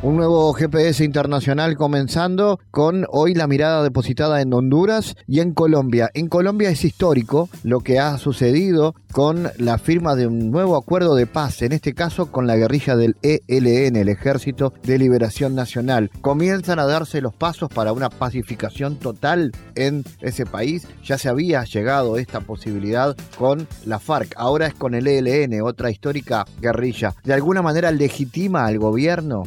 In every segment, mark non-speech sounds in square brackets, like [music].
Un nuevo GPS internacional comenzando con hoy la mirada depositada en Honduras y en Colombia. En Colombia es histórico lo que ha sucedido con la firma de un nuevo acuerdo de paz, en este caso con la guerrilla del ELN, el Ejército de Liberación Nacional. Comienzan a darse los pasos para una pacificación total en ese país. Ya se había llegado esta posibilidad con la FARC, ahora es con el ELN, otra histórica guerrilla. De alguna manera legitima al gobierno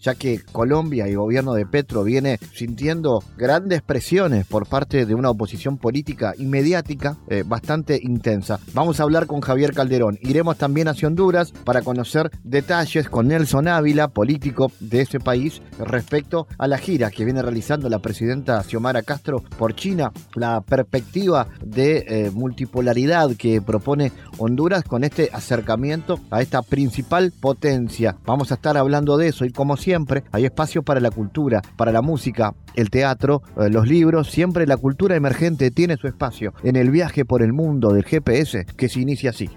ya que Colombia y el gobierno de Petro viene sintiendo grandes presiones por parte de una oposición política y mediática eh, bastante intensa. Vamos a hablar con Javier Calderón. Iremos también hacia Honduras para conocer detalles con Nelson Ávila, político de ese país, respecto a la gira que viene realizando la presidenta Xiomara Castro por China, la perspectiva de eh, multipolaridad que propone Honduras con este acercamiento a esta principal potencia. Vamos a estar hablando de eso y como siempre, hay espacio para la cultura, para la música, el teatro, eh, los libros. Siempre la cultura emergente tiene su espacio en el viaje por el mundo del GPS que se inicia así.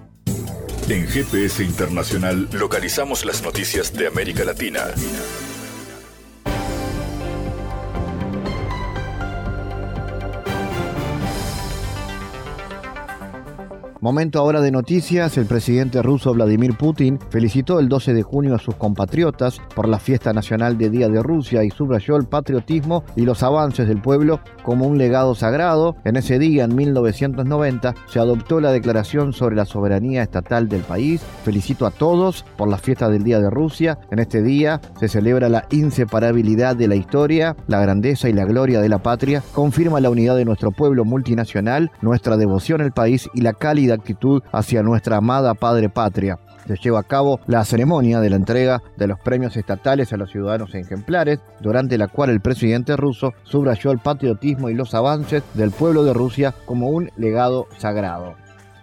En GPS Internacional localizamos las noticias de América Latina. Momento ahora de noticias, el presidente ruso Vladimir Putin felicitó el 12 de junio a sus compatriotas por la fiesta nacional de Día de Rusia y subrayó el patriotismo y los avances del pueblo como un legado sagrado. En ese día, en 1990, se adoptó la declaración sobre la soberanía estatal del país. Felicito a todos por la fiesta del Día de Rusia. En este día se celebra la inseparabilidad de la historia, la grandeza y la gloria de la patria. Confirma la unidad de nuestro pueblo multinacional, nuestra devoción al país y la cálida actitud hacia nuestra amada Padre Patria. Se lleva a cabo la ceremonia de la entrega de los premios estatales a los ciudadanos ejemplares, durante la cual el presidente ruso subrayó el patriotismo y los avances del pueblo de Rusia como un legado sagrado.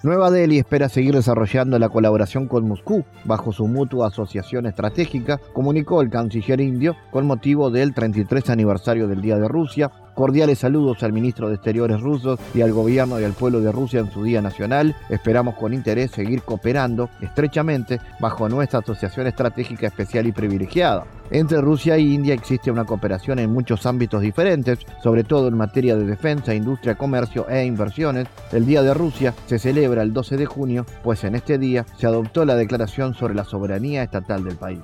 Nueva Delhi espera seguir desarrollando la colaboración con Moscú bajo su mutua asociación estratégica, comunicó el canciller indio con motivo del 33 aniversario del Día de Rusia, Cordiales saludos al ministro de Exteriores ruso y al gobierno y al pueblo de Rusia en su Día Nacional. Esperamos con interés seguir cooperando estrechamente bajo nuestra asociación estratégica especial y privilegiada. Entre Rusia e India existe una cooperación en muchos ámbitos diferentes, sobre todo en materia de defensa, industria, comercio e inversiones. El Día de Rusia se celebra el 12 de junio, pues en este día se adoptó la declaración sobre la soberanía estatal del país.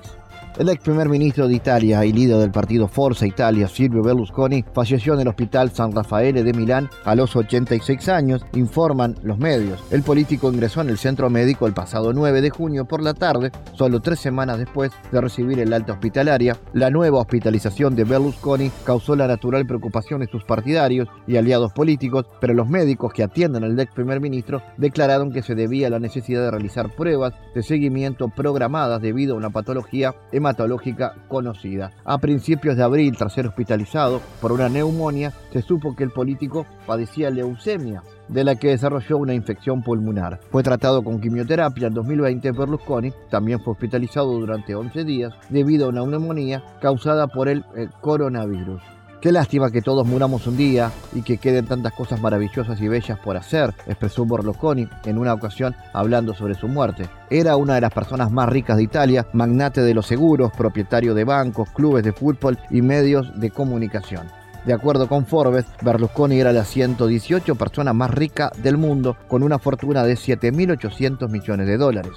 El ex primer ministro de Italia y líder del partido Forza Italia, Silvio Berlusconi, falleció en el hospital San Raffaele de Milán a los 86 años, informan los medios. El político ingresó en el centro médico el pasado 9 de junio por la tarde, solo tres semanas después de recibir el alta hospitalaria. La nueva hospitalización de Berlusconi causó la natural preocupación de sus partidarios y aliados políticos, pero los médicos que atienden al ex primer ministro declararon que se debía a la necesidad de realizar pruebas de seguimiento programadas debido a una patología hematológica conocida. A principios de abril, tras ser hospitalizado por una neumonía, se supo que el político padecía leucemia de la que desarrolló una infección pulmonar. Fue tratado con quimioterapia en 2020. Berlusconi también fue hospitalizado durante 11 días debido a una neumonía causada por el coronavirus. Qué lástima que todos muramos un día y que queden tantas cosas maravillosas y bellas por hacer, expresó Borloconi en una ocasión hablando sobre su muerte. Era una de las personas más ricas de Italia, magnate de los seguros, propietario de bancos, clubes de fútbol y medios de comunicación. De acuerdo con Forbes, Berlusconi era la 118 persona más rica del mundo, con una fortuna de 7.800 millones de dólares.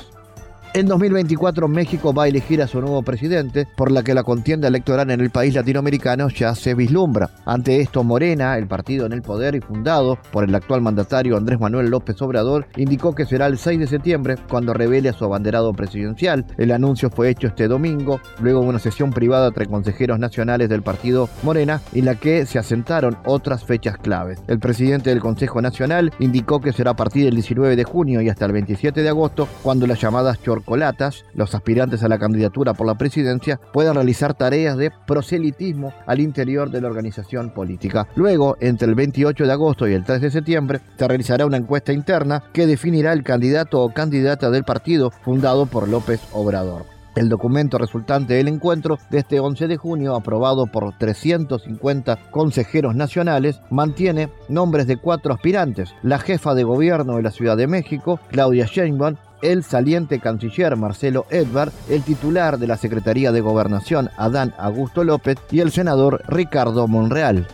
En 2024 México va a elegir a su nuevo presidente, por la que la contienda electoral en el país latinoamericano ya se vislumbra. Ante esto, Morena, el partido en el poder y fundado por el actual mandatario Andrés Manuel López Obrador, indicó que será el 6 de septiembre cuando revele a su abanderado presidencial. El anuncio fue hecho este domingo, luego de una sesión privada entre consejeros nacionales del partido Morena, en la que se asentaron otras fechas claves. El presidente del Consejo Nacional indicó que será a partir del 19 de junio y hasta el 27 de agosto, cuando las llamadas corcolatas, los aspirantes a la candidatura por la presidencia puedan realizar tareas de proselitismo al interior de la organización política. Luego, entre el 28 de agosto y el 3 de septiembre, se realizará una encuesta interna que definirá el candidato o candidata del partido fundado por López Obrador. El documento resultante del encuentro de este 11 de junio, aprobado por 350 consejeros nacionales, mantiene nombres de cuatro aspirantes, la jefa de gobierno de la Ciudad de México, Claudia Sheinbaum, el saliente canciller Marcelo Edvard, el titular de la Secretaría de Gobernación Adán Augusto López y el senador Ricardo Monreal.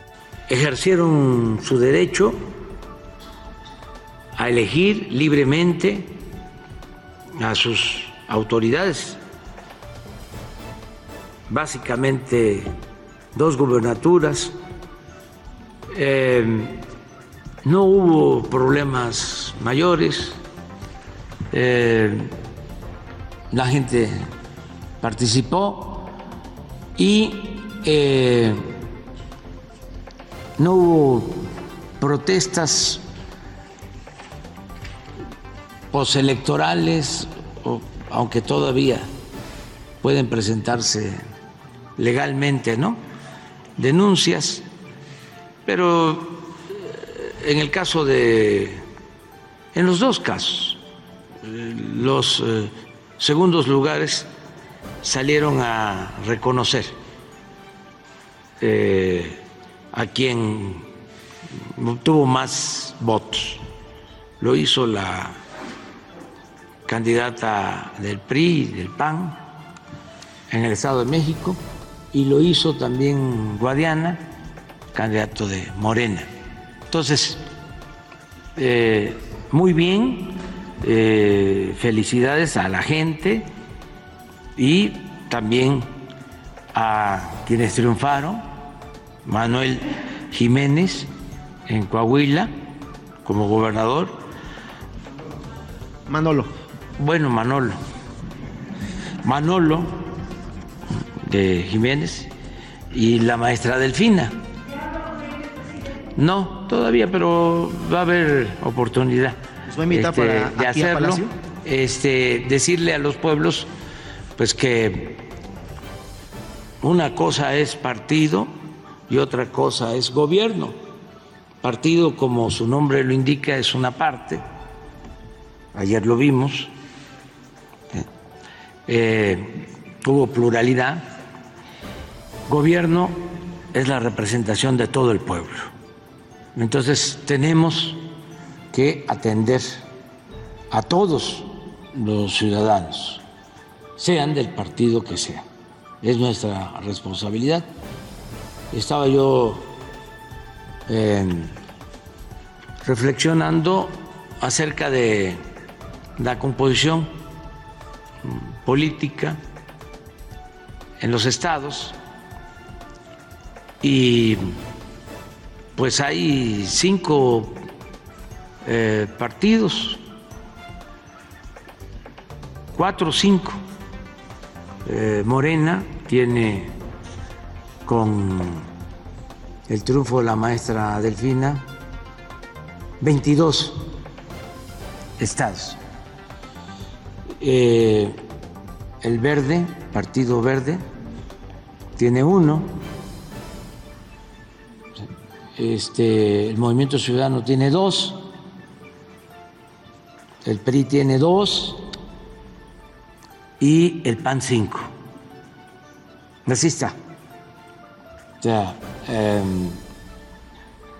Ejercieron su derecho a elegir libremente a sus autoridades básicamente dos gubernaturas. Eh, no hubo problemas mayores. Eh, la gente participó y eh, no hubo protestas postelectorales, aunque todavía pueden presentarse legalmente, ¿no? Denuncias, pero eh, en el caso de, en los dos casos, eh, los eh, segundos lugares salieron a reconocer a quien tuvo más votos. Lo hizo la candidata del PRI, del PAN, en el Estado de México, y lo hizo también Guadiana, candidato de Morena. Entonces, eh, muy bien, eh, felicidades a la gente y también a quienes triunfaron, Manuel Jiménez en Coahuila como gobernador. Manolo. Bueno, Manolo. Manolo de Jiménez y la maestra Delfina. No, todavía, pero va a haber oportunidad este, de hacerlo. Este, decirle a los pueblos, pues que una cosa es partido y otra cosa es gobierno. Partido, como su nombre lo indica, es una parte. Ayer lo vimos. Eh, hubo pluralidad Gobierno es la representación de todo el pueblo. Entonces tenemos que atender a todos los ciudadanos, sean del partido que sea. Es nuestra responsabilidad. Estaba yo eh, reflexionando acerca de la composición política en los estados y pues hay cinco eh, partidos, cuatro o cinco. Eh, Morena tiene con el triunfo de la maestra Delfina 22 estados. Eh, el Verde, Partido Verde, tiene uno este, el Movimiento Ciudadano tiene dos, el PRI tiene dos y el PAN cinco. Así está. Em,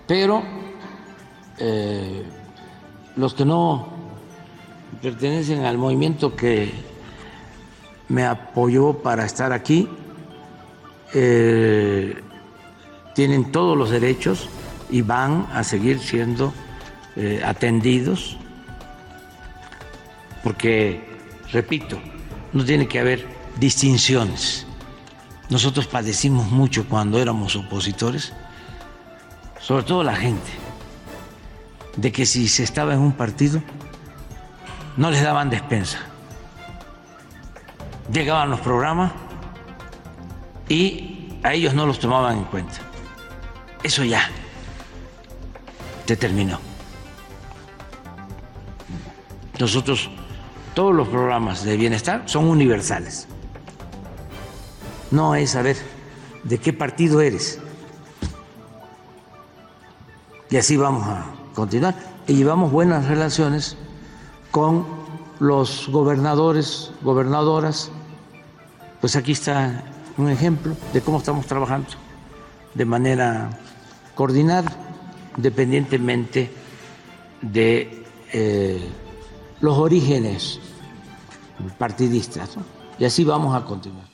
pero eh, los que no pertenecen al movimiento que me apoyó para estar aquí, eh, tienen todos los derechos y van a seguir siendo eh, atendidos, porque, repito, no tiene que haber distinciones. Nosotros padecimos mucho cuando éramos opositores, sobre todo la gente, de que si se estaba en un partido, no les daban despensa. Llegaban los programas y a ellos no los tomaban en cuenta. Eso ya se terminó. Nosotros todos los programas de bienestar son universales. No es saber de qué partido eres. Y así vamos a continuar. Y llevamos buenas relaciones con los gobernadores, gobernadoras. Pues aquí está un ejemplo de cómo estamos trabajando de manera coordinada, independientemente de eh, los orígenes partidistas. Y así vamos a continuar.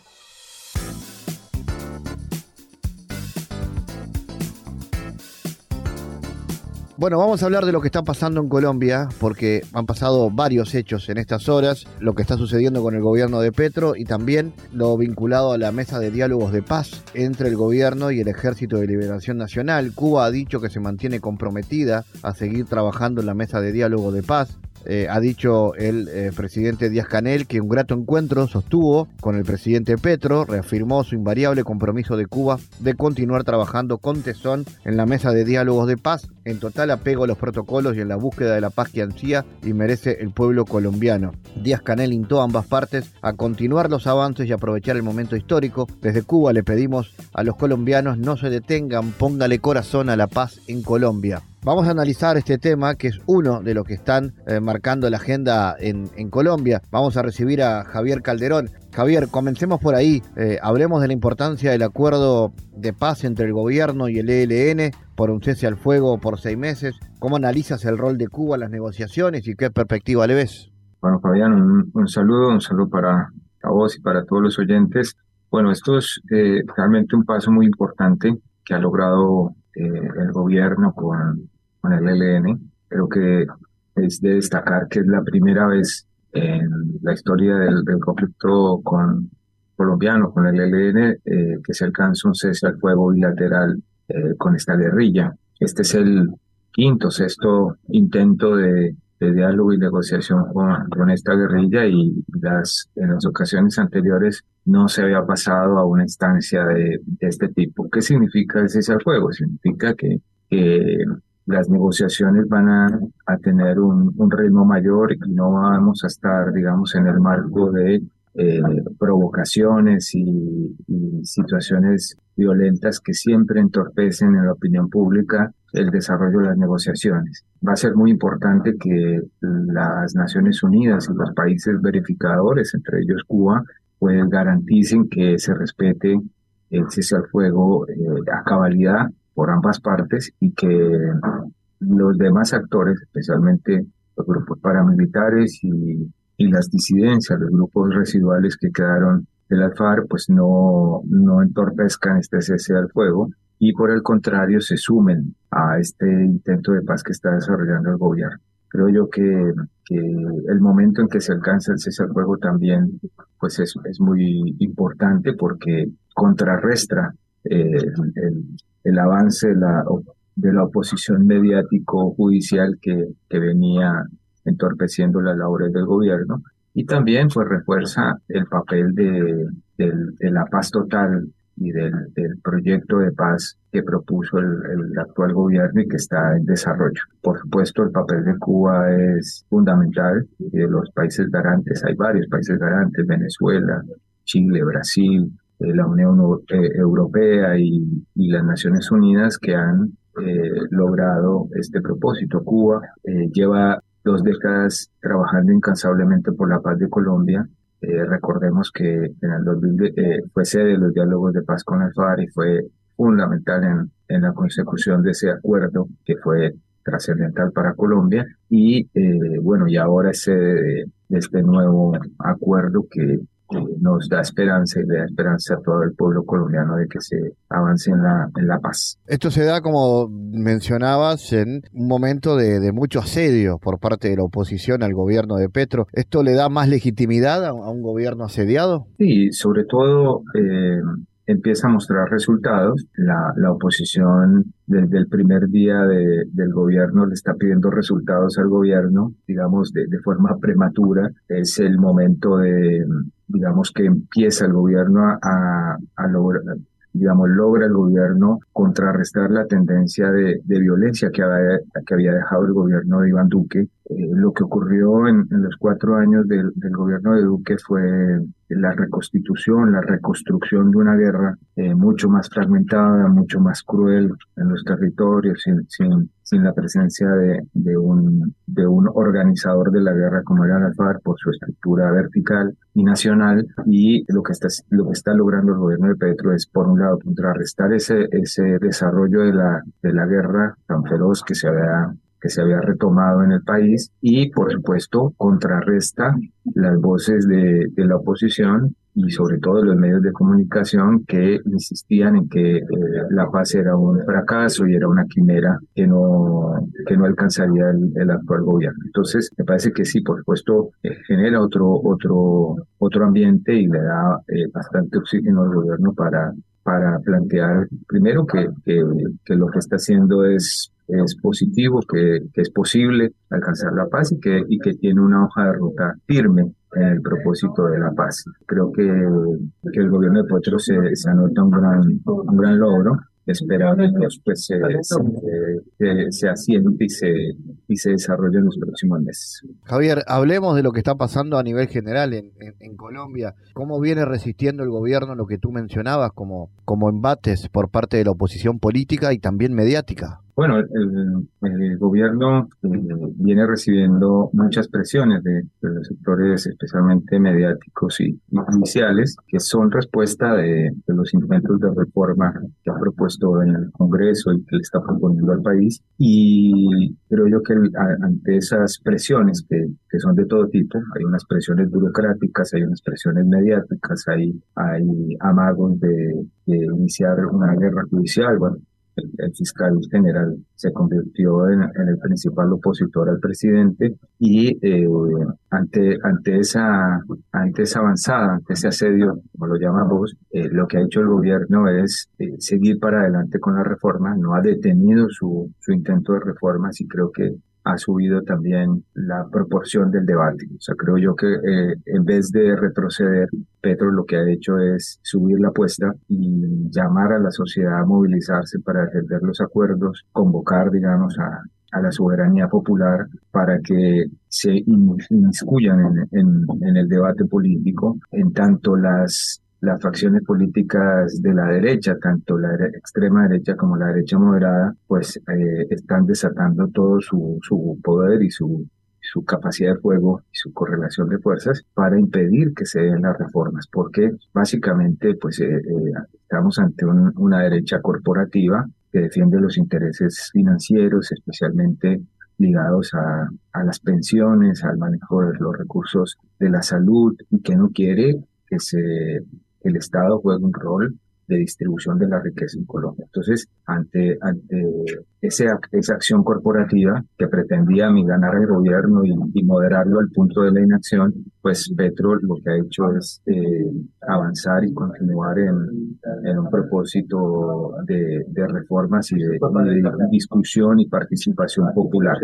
Bueno, vamos a hablar de lo que está pasando en Colombia, porque han pasado varios hechos en estas horas, lo que está sucediendo con el gobierno de Petro y también lo vinculado a la mesa de diálogos de paz entre el gobierno y el Ejército de Liberación Nacional. Cuba ha dicho que se mantiene comprometida a seguir trabajando en la mesa de diálogo de paz. Eh, ha dicho el eh, presidente Díaz Canel que un grato encuentro sostuvo con el presidente Petro, reafirmó su invariable compromiso de Cuba de continuar trabajando con tesón en la mesa de diálogos de paz, en total apego a los protocolos y en la búsqueda de la paz que ansía y merece el pueblo colombiano. Díaz Canel instó a ambas partes a continuar los avances y aprovechar el momento histórico. Desde Cuba le pedimos a los colombianos no se detengan, póngale corazón a la paz en Colombia. Vamos a analizar este tema, que es uno de los que están eh, marcando la agenda en, Colombia. Vamos a recibir a Javier Calderón. Javier, comencemos por ahí. Eh, hablemos de la importancia del acuerdo de paz entre el gobierno y el ELN por un cese al fuego por seis meses. ¿Cómo analizas el rol de Cuba en las negociaciones y qué perspectiva le ves? Bueno, Fabián, un, saludo, un saludo para vos y para todos los oyentes. Bueno, esto es eh, realmente un paso muy importante que ha logrado el gobierno con con el ELN. Creo que es de destacar que es la primera vez en la historia del, conflicto con colombiano, con el ELN, eh, que se alcanza un cese al fuego bilateral eh, con esta guerrilla. Este es el quinto, sexto intento de, diálogo y negociación con, con, esta guerrilla y las, en las ocasiones anteriores no se había pasado a una instancia de, este tipo. ¿Qué significa el cese al fuego? Significa que, que las negociaciones van a, tener un, ritmo mayor y no vamos a estar, digamos, en el marco de eh, provocaciones y, situaciones violentas que siempre entorpecen en la opinión pública el desarrollo de las negociaciones. Va a ser muy importante que las Naciones Unidas y los países verificadores, entre ellos Cuba, pues garanticen que se respete el cese al fuego eh, a cabalidad por ambas partes y que los demás actores, especialmente los grupos paramilitares y, y las disidencias, los grupos residuales que quedaron del Alfar, pues no, no entorpezcan este cese al fuego y por el contrario se sumen a este intento de paz que está desarrollando el gobierno. Creo yo que, que el momento en que se alcanza el cese al fuego también pues es, es muy importante porque contrarrestra eh, el, el avance de la, de la oposición mediático-judicial que, que venía entorpeciendo las labores del gobierno y también pues refuerza el papel de, de, la paz total y del, del, proyecto de paz que propuso el, el, actual gobierno y que está en desarrollo. Por supuesto, el papel de Cuba es fundamental y de los países garantes. Hay varios países garantes, Venezuela, Chile, Brasil, la Unión eh, Europea y, las Naciones Unidas que han eh, logrado este propósito. Cuba eh, lleva dos décadas trabajando incansablemente por la paz de Colombia. recordemos que en el 2000 fue sede de los diálogos de paz con el FARC y fue fundamental en, en la consecución de ese acuerdo que fue trascendental para Colombia y bueno y ahora es sede de este nuevo acuerdo que nos da esperanza y le da esperanza a todo el pueblo colombiano de que se avance en la, en la paz. Esto se da, como mencionabas, en un momento de, mucho asedio por parte de la oposición al gobierno de Petro. ¿Esto le da más legitimidad a, un gobierno asediado? Sí, sobre todo eh, empieza a mostrar resultados. La, la oposición desde el primer día de, del gobierno le está pidiendo resultados al gobierno, digamos, de, de forma prematura. Es el momento de, digamos, que empieza el gobierno a, a, lograr, digamos, logra el gobierno contrarrestar la tendencia de, violencia que había, que había dejado el gobierno de Iván Duque. Eh, lo que ocurrió en, los cuatro años del, gobierno de Duque fue la reconstitución, la reconstrucción de una guerra eh, mucho más fragmentada, mucho más cruel en los territorios, sin, sin, sin la presencia de, un, de un organizador de la guerra como era el FARC por su estructura vertical y nacional. Y lo que está, lo que está logrando el gobierno de Petro es, por un lado, contrarrestar ese, ese desarrollo de la, de la guerra tan feroz que se había que se había retomado en el país y, por supuesto, contrarresta las voces de la oposición y sobre todo los medios de comunicación que insistían en que eh, la paz era un fracaso y era una quimera que no, que no alcanzaría el, actual gobierno. Entonces, me parece que sí, por supuesto, eh, genera otro, otro, otro ambiente y le da eh, bastante oxígeno al gobierno para, para plantear primero que, que, que lo que está haciendo es es positivo, que, que, es posible alcanzar la paz y que, y que tiene una hoja de ruta firme en el propósito de la paz. Creo que, que el gobierno de Petro se, anota un gran, un gran logro esperar que pues, se, se, se, asiente y se, y se desarrolle en los próximos meses. Javier, hablemos de lo que está pasando a nivel general en, en, Colombia. ¿Cómo viene resistiendo el gobierno lo que tú mencionabas como, como embates por parte de la oposición política y también mediática? Bueno, el, gobierno eh, viene recibiendo muchas presiones de, los sectores, especialmente mediáticos y judiciales, que son respuesta de, los intentos de reforma que ha propuesto en el Congreso y que le está proponiendo al país. Y creo yo que ante esas presiones que, que son de todo tipo, hay unas presiones burocráticas, hay unas presiones mediáticas, hay, hay amagos de, de iniciar una guerra judicial, bueno, el, fiscal general se convirtió en, el principal opositor al presidente y eh, ante, ante, esa, ante esa avanzada, ante ese asedio, como lo llamamos, eh, lo que ha hecho el gobierno es eh, seguir para adelante con la reforma, no ha detenido su, su intento de reforma, y creo que ha subido también la proporción del debate. O sea, creo yo que eh, en vez de retroceder, Petro lo que ha hecho es subir la apuesta y llamar a la sociedad a movilizarse para defender los acuerdos, convocar, digamos, a, la soberanía popular para que se inmiscuyan en, el debate político, en tanto las las facciones políticas de la derecha, tanto la extrema derecha como la derecha moderada, pues eh, están desatando todo su, su poder y su, su capacidad de fuego y su correlación de fuerzas para impedir que se den las reformas, porque básicamente pues eh, eh, estamos ante una derecha corporativa que defiende los intereses financieros, especialmente ligados a, a las pensiones, al manejo de los recursos de la salud y que no quiere que se el Estado juega un rol de distribución de la riqueza en Colombia. Entonces, ante, ante esa, esa acción corporativa que pretendía ganar el gobierno y, moderarlo al punto de la inacción, pues Petro lo que ha hecho es eh, avanzar y continuar en, un propósito de, reformas y de, de, discusión y participación popular.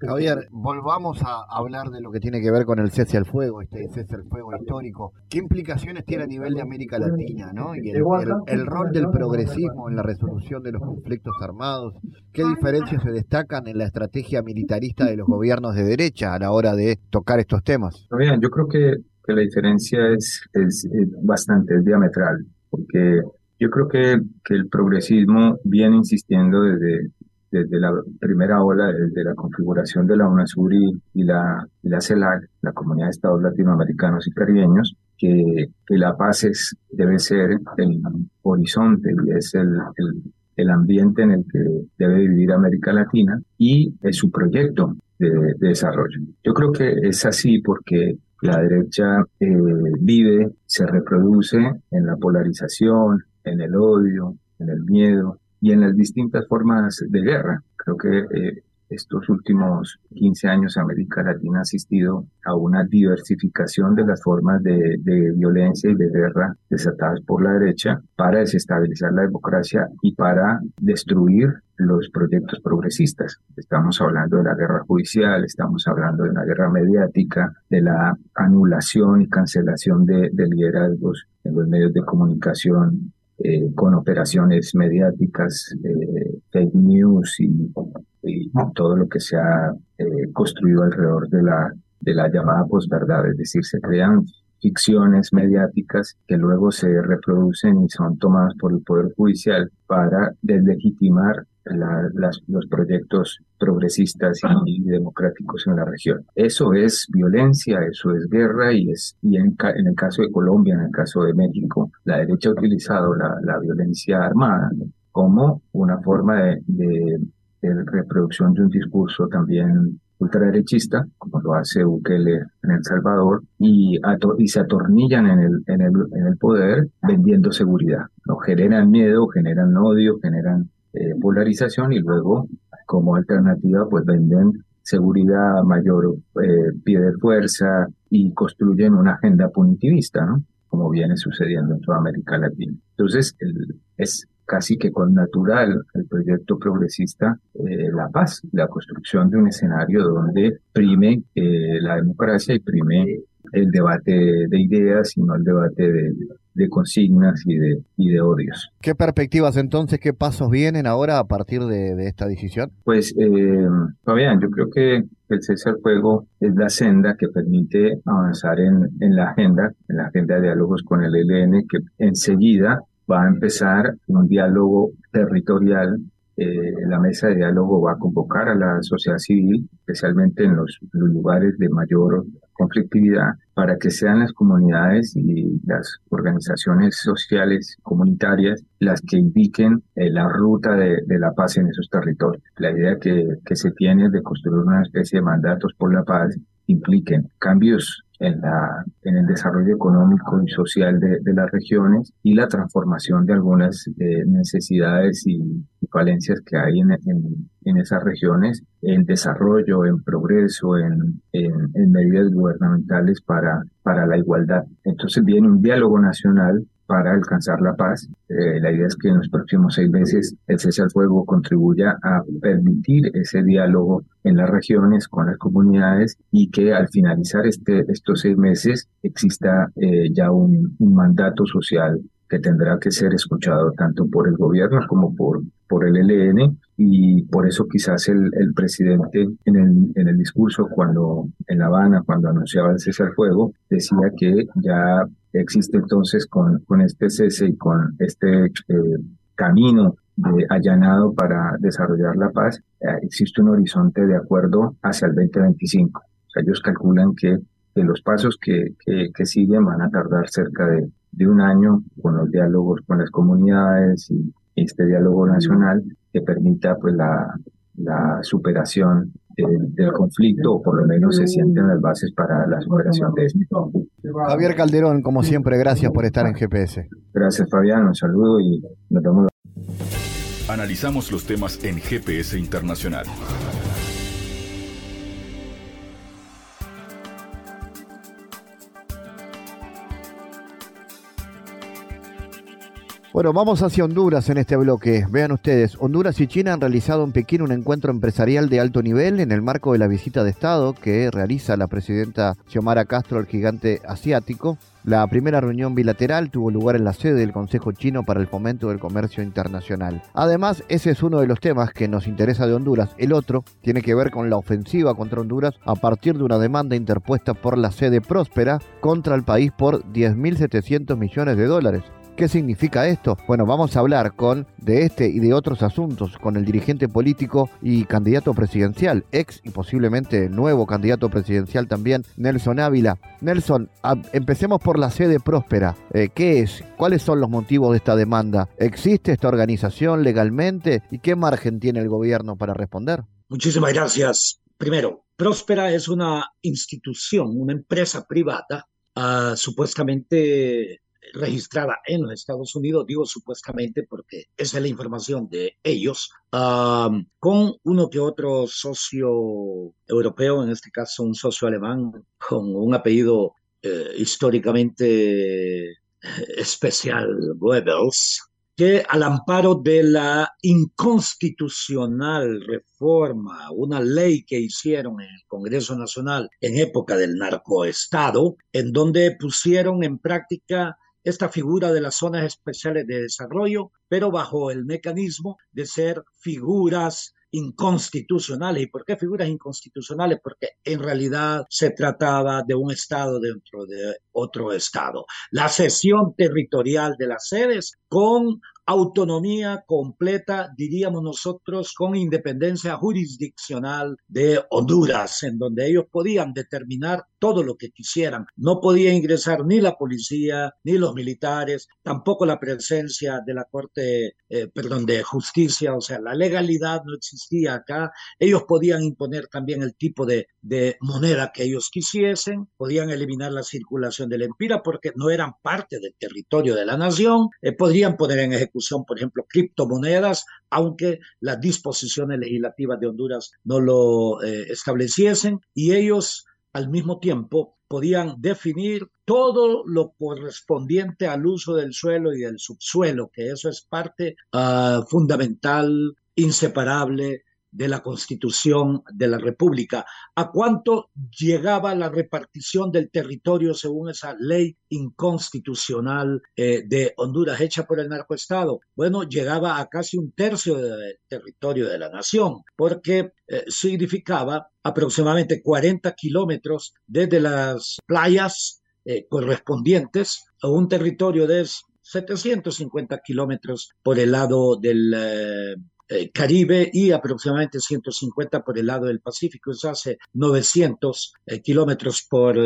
Javier, volvamos a hablar de lo que tiene que ver con el cese al fuego, este cese al fuego histórico. ¿Qué implicaciones tiene a nivel de América Latina, ¿no? Y el, rol del progresismo en la resolución de los conflictos armados. ¿Qué diferencias se destacan en la estrategia militarista de los gobiernos de derecha a la hora de tocar estos temas? Bien, yo creo que, la diferencia es, bastante, diametral, porque yo creo que, el progresismo viene insistiendo desde, la primera ola, desde la configuración de la UNASUR y, la, la CELAC, la Comunidad de Estados Latinoamericanos y Caribeños, que, que la paz es, debe ser el horizonte y es el, el, ambiente en el que debe vivir América Latina y es su proyecto de, desarrollo. Yo creo que es así porque la derecha eh, vive, se reproduce en la polarización, en el odio, en el miedo, y en las distintas formas de guerra. Creo que eh, estos últimos 15 años América Latina ha asistido a una diversificación de las formas de, de, violencia y de guerra desatadas por la derecha para desestabilizar la democracia y para destruir los proyectos progresistas. Estamos hablando de la guerra judicial, estamos hablando de la guerra mediática, de la anulación y cancelación de, de liderazgos en los medios de comunicación eh, con operaciones mediáticas, eh, fake news y, todo lo que se ha construido alrededor de la, de la llamada posverdad. Es decir, se crean ficciones mediáticas que luego se reproducen y son tomadas por el Poder Judicial para deslegitimar los proyectos progresistas y, democráticos en la región. Eso es violencia, eso es guerra y es y en, el caso de Colombia, en el caso de México, la derecha ha utilizado la, violencia armada como una forma de, reproducción de un discurso también ultraderechista, como lo hace Bukele en El Salvador, y, se atornillan en el, en, el, en el poder vendiendo seguridad. ¿no? Generan miedo, generan odio, generan eh, polarización y luego como alternativa pues venden seguridad, mayor eh, pie de fuerza y construyen una agenda punitivista, ¿no? Como viene sucediendo en toda América Latina. Entonces, es casi que con natural el proyecto progresista eh, la paz, la construcción de un escenario donde prime eh, la democracia y prime el debate de ideas y no el debate de, de consignas y de, y de odios. ¿Qué perspectivas entonces, qué pasos vienen ahora a partir de, esta decisión? Pues, eh, Fabián, yo creo que el cese al fuego es la senda que permite avanzar en, en la agenda, en la agenda de diálogos con el ELN, que enseguida va a empezar un diálogo territorial eh, la mesa de diálogo va a convocar a la sociedad civil, especialmente en los, lugares de mayor conflictividad, para que sean las comunidades y las organizaciones sociales comunitarias las que indiquen eh, la ruta de, la paz en esos territorios. La idea que, que se tiene de construir una especie de mandatos por la paz impliquen cambios en, la, en el desarrollo económico y social de, las regiones y la transformación de algunas eh, necesidades y, falencias que hay en, en, esas regiones, en desarrollo, en progreso, en, en, medidas gubernamentales para, para la igualdad. Entonces viene un diálogo nacional para alcanzar la paz. Eh, la idea es que en los próximos seis meses el cese al fuego contribuya a permitir ese diálogo en las regiones con las comunidades y que al finalizar este, estos seis meses exista eh, ya un, mandato social que tendrá que ser escuchado tanto por el gobierno como por, por el ELN y por eso quizás el, el presidente en el, en el discurso cuando en La Habana, cuando anunciaba el cese al fuego, decía que ya existe entonces con, con este cese y con este eh, camino de allanado para desarrollar la paz, eh, existe un horizonte de acuerdo hacia el 2025. O sea, ellos calculan que, los pasos que, que, siguen van a tardar cerca de, de un año con los diálogos con las comunidades y este diálogo nacional que permita pues la, la superación del, conflicto, o por lo menos se sienten las bases para la superación de esto. Javier Calderón, como siempre, gracias por estar en GPS. Gracias, Fabián, un saludo y nos vemos. Analizamos los temas en GPS Internacional. Bueno, vamos hacia Honduras en este bloque. Vean ustedes, Honduras y China han realizado en Pekín un encuentro empresarial de alto nivel en el marco de la visita de Estado que realiza la presidenta Xiomara Castro al gigante asiático. La primera reunión bilateral tuvo lugar en la sede del Consejo Chino para el Fomento del Comercio Internacional. Además, ese es uno de los temas que nos interesa de Honduras. El otro tiene que ver con la ofensiva contra Honduras a partir de una demanda interpuesta por la sede Próspera contra el país por 10.700 millones de dólares. ¿Qué significa esto? Bueno, vamos a hablar con de este y de otros asuntos con el dirigente político y candidato presidencial, ex y posiblemente nuevo candidato presidencial también, Nelson Ávila. Nelson, empecemos por la sede próspera. Eh, ¿Qué es? ¿Cuáles son los motivos de esta demanda? ¿Existe esta organización legalmente? ¿Y qué margen tiene el gobierno para responder? Muchísimas gracias. Primero, Próspera es una institución, una empresa privada, ah, supuestamente registrada en los Estados Unidos, digo supuestamente porque esa es la información de ellos, con uno que otro socio europeo, en este caso un socio alemán con un apellido eh, históricamente eh, especial, Goebbels, que al amparo de la inconstitucional reforma, una ley que hicieron en el Congreso Nacional en época del narcoestado, en donde pusieron en práctica esta figura de las zonas especiales de desarrollo, pero bajo el mecanismo de ser figuras inconstitucionales. ¿Y por qué figuras inconstitucionales? Porque en realidad se trataba de un Estado dentro de otro Estado. La cesión territorial de las sedes con autonomía completa, diríamos nosotros, con independencia jurisdiccional de Honduras, en donde ellos podían determinar todo lo que quisieran. No podía ingresar ni la policía, ni los militares, tampoco la presencia de la Corte, eh, perdón, de Justicia, o sea, la legalidad no existía acá. Ellos podían imponer también el tipo de, de moneda que ellos quisiesen, podían eliminar la circulación del empira porque no eran parte del territorio de la nación, eh, podrían poner en ejecución, por ejemplo, criptomonedas, aunque las disposiciones legislativas de Honduras no lo eh, estableciesen, y ellos al mismo tiempo podían definir todo lo correspondiente al uso del suelo y del subsuelo, que eso es parte ah, fundamental, inseparable de la Constitución de la República. ¿A cuánto llegaba la repartición del territorio según esa ley inconstitucional eh, de Honduras hecha por el narcoestado? Bueno, llegaba a casi un tercio del territorio de la nación, porque eh, significaba aproximadamente 40 kilómetros desde las playas eh, correspondientes a un territorio de 750 kilómetros por el lado del eh, Caribe y aproximadamente 150 por el lado del Pacífico. Eso hace 900 eh, kilómetros por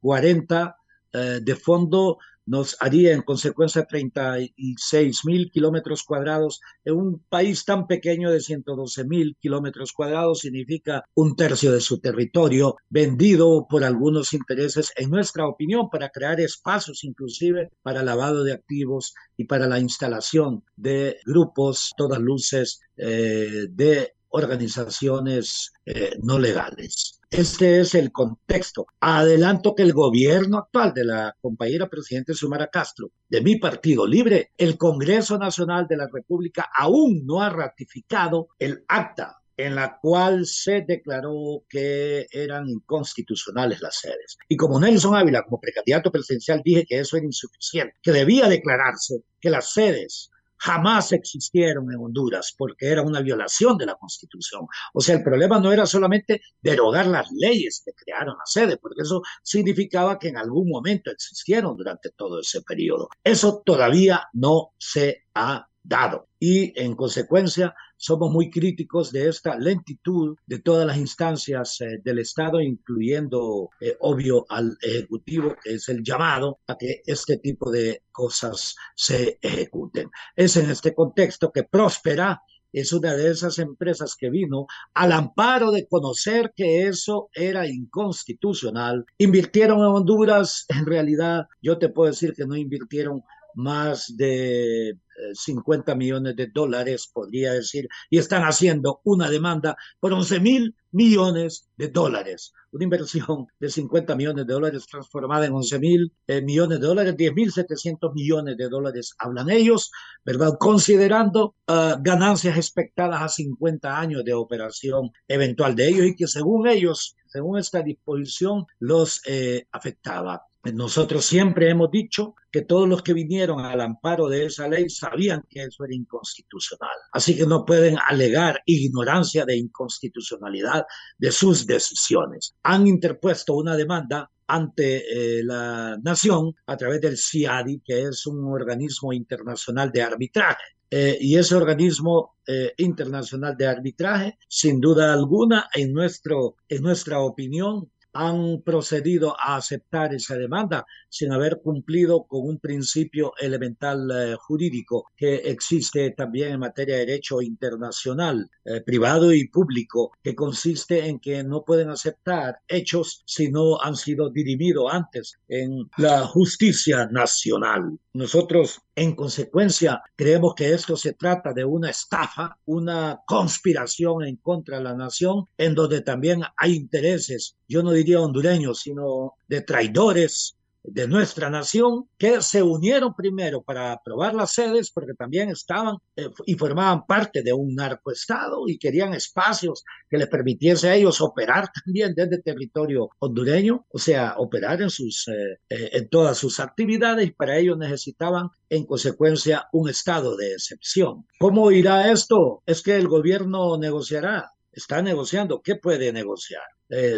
40 eh, de fondo nos haría en consecuencia 36 mil kilómetros cuadrados. En un país tan pequeño de 112 mil kilómetros cuadrados significa un tercio de su territorio vendido por algunos intereses, en nuestra opinión, para crear espacios inclusive para lavado de activos y para la instalación de grupos, todas luces, eh, de organizaciones eh, no legales. Este es el contexto. Adelanto que el gobierno actual de la compañera presidente Sumara Castro, de mi partido libre, el Congreso Nacional de la República aún no ha ratificado el acta en la cual se declaró que eran inconstitucionales las sedes. Y como Nelson Ávila, como precandidato presidencial, dije que eso era insuficiente, que debía declararse que las sedes jamás existieron en Honduras porque era una violación de la Constitución. O sea, el problema no era solamente derogar las leyes que crearon la sede, porque eso significaba que en algún momento existieron durante todo ese periodo. Eso todavía no se ha dado. Y en consecuencia, somos muy críticos de esta lentitud de todas las instancias eh, del Estado, incluyendo, eh, obvio, al Ejecutivo, que es el llamado a que este tipo de cosas se ejecuten. Es en este contexto que Próspera es una de esas empresas que vino al amparo de conocer que eso era inconstitucional. Invirtieron en Honduras, en realidad yo te puedo decir que no invirtieron más de 50 eh, millones de dólares, podría decir, y están haciendo una demanda por 11 mil millones de dólares. Una inversión de 50 millones de dólares transformada en 11 mil eh, millones de dólares, 10 mil 700 millones de dólares hablan ellos, ¿verdad? Considerando ah, ganancias expectadas a 50 años de operación eventual de ellos y que según ellos, según esta disposición, los eh, afectaba. Nosotros siempre hemos dicho que todos los que vinieron al amparo de esa ley sabían que eso era inconstitucional. Así que no pueden alegar ignorancia de inconstitucionalidad de sus decisiones. Han interpuesto una demanda ante eh, la nación a través del CIADI, que es un organismo internacional de arbitraje. Eh, y ese organismo eh, internacional de arbitraje, sin duda alguna, en, nuestro, en nuestra opinión, han procedido a aceptar esa demanda sin haber cumplido con un principio elemental eh, jurídico que existe también en materia de derecho internacional, eh, privado y público, que consiste en que no pueden aceptar hechos si no han sido dirimidos antes en la justicia nacional. Nosotros, en consecuencia, creemos que esto se trata de una estafa, una conspiración en contra de la nación, en donde también hay intereses, yo no diría hondureños, sino de traidores de nuestra nación que se unieron primero para aprobar las sedes porque también estaban eh, y formaban parte de un narcoestado y querían espacios que les permitiese a ellos operar [laughs] también desde territorio hondureño, o sea, operar en sus eh, eh, en todas sus actividades y para ello necesitaban en consecuencia un estado de excepción. ¿Cómo irá esto? Es que el gobierno negociará está negociando. ¿Qué puede negociar?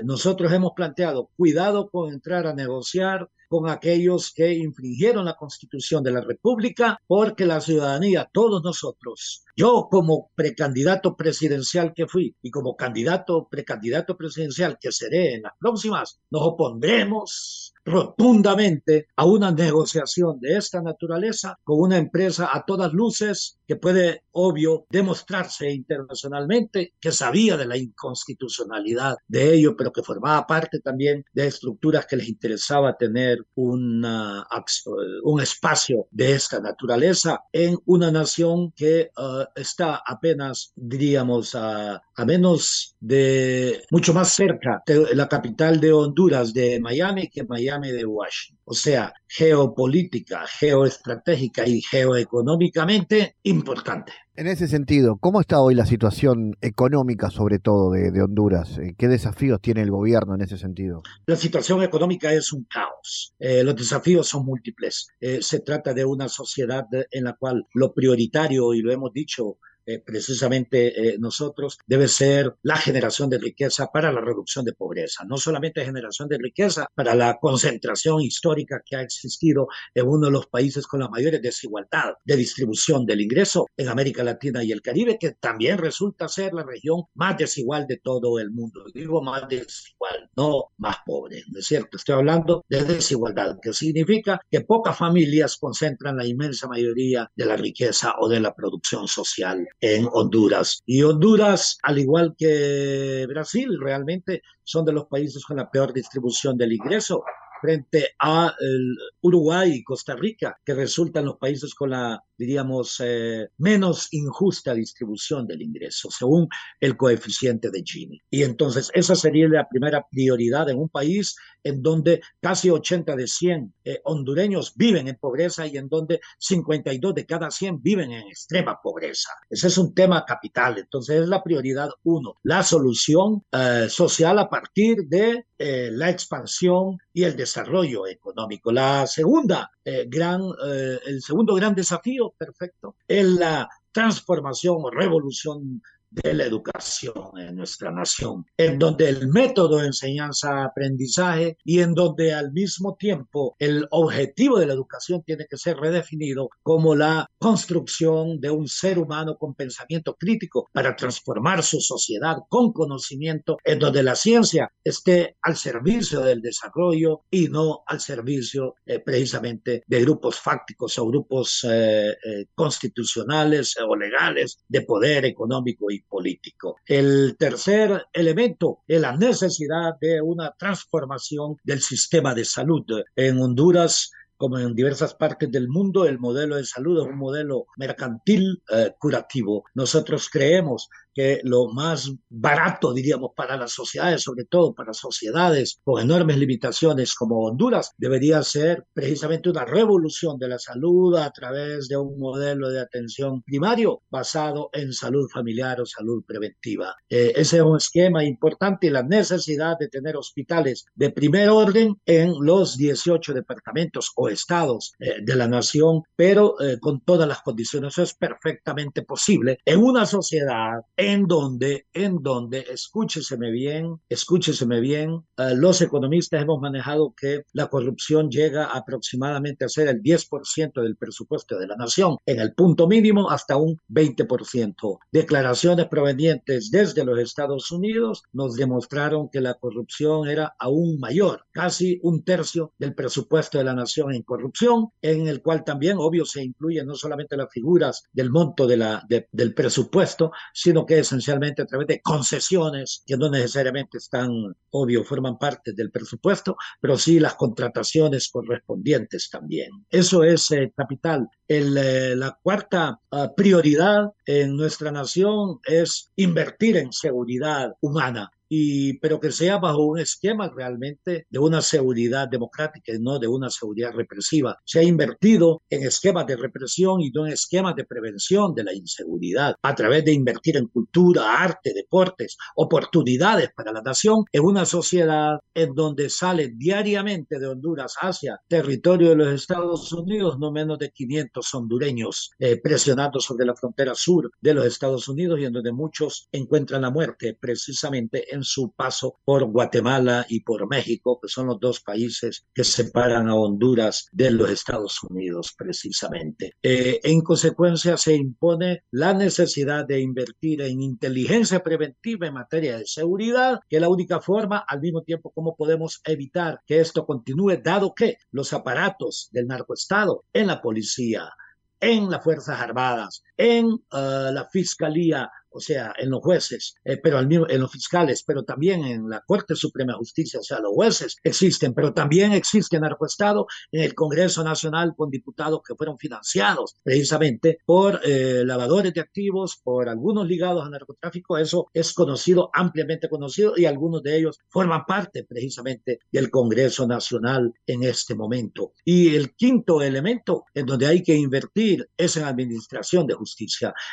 nosotros hemos planteado, cuidado con entrar a negociar con aquellos que infringieron la constitución de la República, porque la ciudadanía, todos nosotros, yo como precandidato presidencial que fui y como candidato, precandidato presidencial que seré en las próximas, nos opondremos rotundamente a una negociación de esta naturaleza con una empresa a todas luces que puede, obvio, demostrarse internacionalmente que sabía de la inconstitucionalidad de ello, pero que formaba parte también de estructuras que les interesaba tener una, un espacio de esta naturaleza en una nación que eh, está apenas, diríamos, a, a menos de mucho más cerca de la capital de Honduras, de Miami, que Miami de Washington. O sea, geopolítica, geoestratégica y geoeconómicamente importante. En ese sentido, ¿cómo está hoy la situación económica, sobre todo, de, Honduras? Eh, ¿Qué desafíos tiene el gobierno en ese sentido? La situación económica es un caos. Eh, los desafíos son múltiples. Eh, se trata de una sociedad en la cual lo prioritario, y lo hemos dicho eh, precisamente eh, nosotros debe ser la generación de riqueza para la reducción de pobreza, no solamente generación de riqueza para la concentración histórica que ha existido en uno de los países con la mayores desigualdad de distribución del ingreso en América Latina y el Caribe, que también resulta ser la región más desigual de todo el mundo. Digo más desigual, no más pobre, ¿no es cierto? Estoy hablando de desigualdad, que significa que pocas familias concentran la inmensa mayoría de la riqueza o de la producción social en Honduras. Y Honduras, al igual que Brasil, realmente son de los países con la peor distribución del ingreso frente a Uruguay y Costa Rica, que resultan los países con la, diríamos, eh, menos injusta distribución del ingreso, según el coeficiente de Gini. Y entonces esa sería la primera prioridad en un país en donde casi 80 de 100 eh, hondureños viven en pobreza y en donde 52 de cada 100 viven en extrema pobreza. Ese es un tema capital. Entonces es la prioridad uno, la solución eh, social a partir de la expansión y el desarrollo económico. La segunda eh, gran, eh, el segundo gran desafío, perfecto, es la transformación o revolución de la educación en nuestra nación, en donde el método de enseñanza-aprendizaje y en donde al mismo tiempo el objetivo de la educación tiene que ser redefinido como la construcción de un ser humano con pensamiento crítico para transformar su sociedad con conocimiento, en donde la ciencia esté al servicio del desarrollo y no al servicio eh, precisamente de grupos fácticos o grupos eh, eh, constitucionales o legales de poder económico y político. El tercer elemento es la necesidad de una transformación del sistema de salud. En Honduras como en diversas partes del mundo, el modelo de salud es un modelo mercantil eh, curativo. Nosotros creemos que lo más barato, diríamos, para las sociedades, sobre todo para sociedades con enormes limitaciones como Honduras, debería ser precisamente una revolución de la salud a través de un modelo de atención primario basado en salud familiar o salud preventiva. Eh, ese es un esquema importante y la necesidad de tener hospitales de primer orden en los 18 departamentos o estados eh, de la nación, pero eh, con todas las condiciones. Eso es perfectamente posible en una sociedad en donde, en donde, escúcheseme bien, escúcheseme bien, los economistas hemos manejado que la corrupción llega aproximadamente a ser el 10% del presupuesto de la nación, en el punto mínimo hasta un 20%. Declaraciones provenientes desde los Estados Unidos nos demostraron que la corrupción era aún mayor, casi un tercio del presupuesto de la nación en corrupción, en el cual también, obvio, se incluyen no solamente las figuras del monto del presupuesto, sino esencialmente a través de concesiones que no necesariamente están, obvio, forman parte del presupuesto, pero sí las contrataciones correspondientes también. Eso es eh, capital. Eh, la cuarta ah, prioridad en nuestra nación es invertir en seguridad humana y, pero que sea bajo un esquema realmente de una seguridad democrática y no de una seguridad represiva. Se ha invertido en esquemas de represión y no en esquemas de prevención de la inseguridad a través de invertir en cultura, arte, deportes, oportunidades para la nación en una sociedad en donde sale diariamente de Honduras hacia territorio de los Estados Unidos no menos de 500 hondureños eh, presionando sobre la frontera sur de los Estados Unidos y en donde muchos encuentran la muerte precisamente en su paso por Guatemala y por México, que son los dos países que separan a Honduras de los Estados Unidos precisamente. Eh, en consecuencia, se impone la necesidad de invertir en inteligencia preventiva en materia de seguridad, que es la única forma, al mismo tiempo, como podemos evitar que esto continúe, dado que los aparatos del narcoestado en la policía, en las Fuerzas Armadas, en uh, la Fiscalía, o sea, en los jueces, eh, pero al mismo, en los fiscales, pero también en la Corte Suprema de Justicia, o sea, los jueces existen, pero también existe narcoestado en el Congreso Nacional con diputados que fueron financiados precisamente por eh, lavadores de activos, por algunos ligados al narcotráfico, eso es conocido, ampliamente conocido, y algunos de ellos forman parte precisamente del Congreso Nacional en este momento. Y el quinto elemento en donde hay que invertir es en administración de justicia,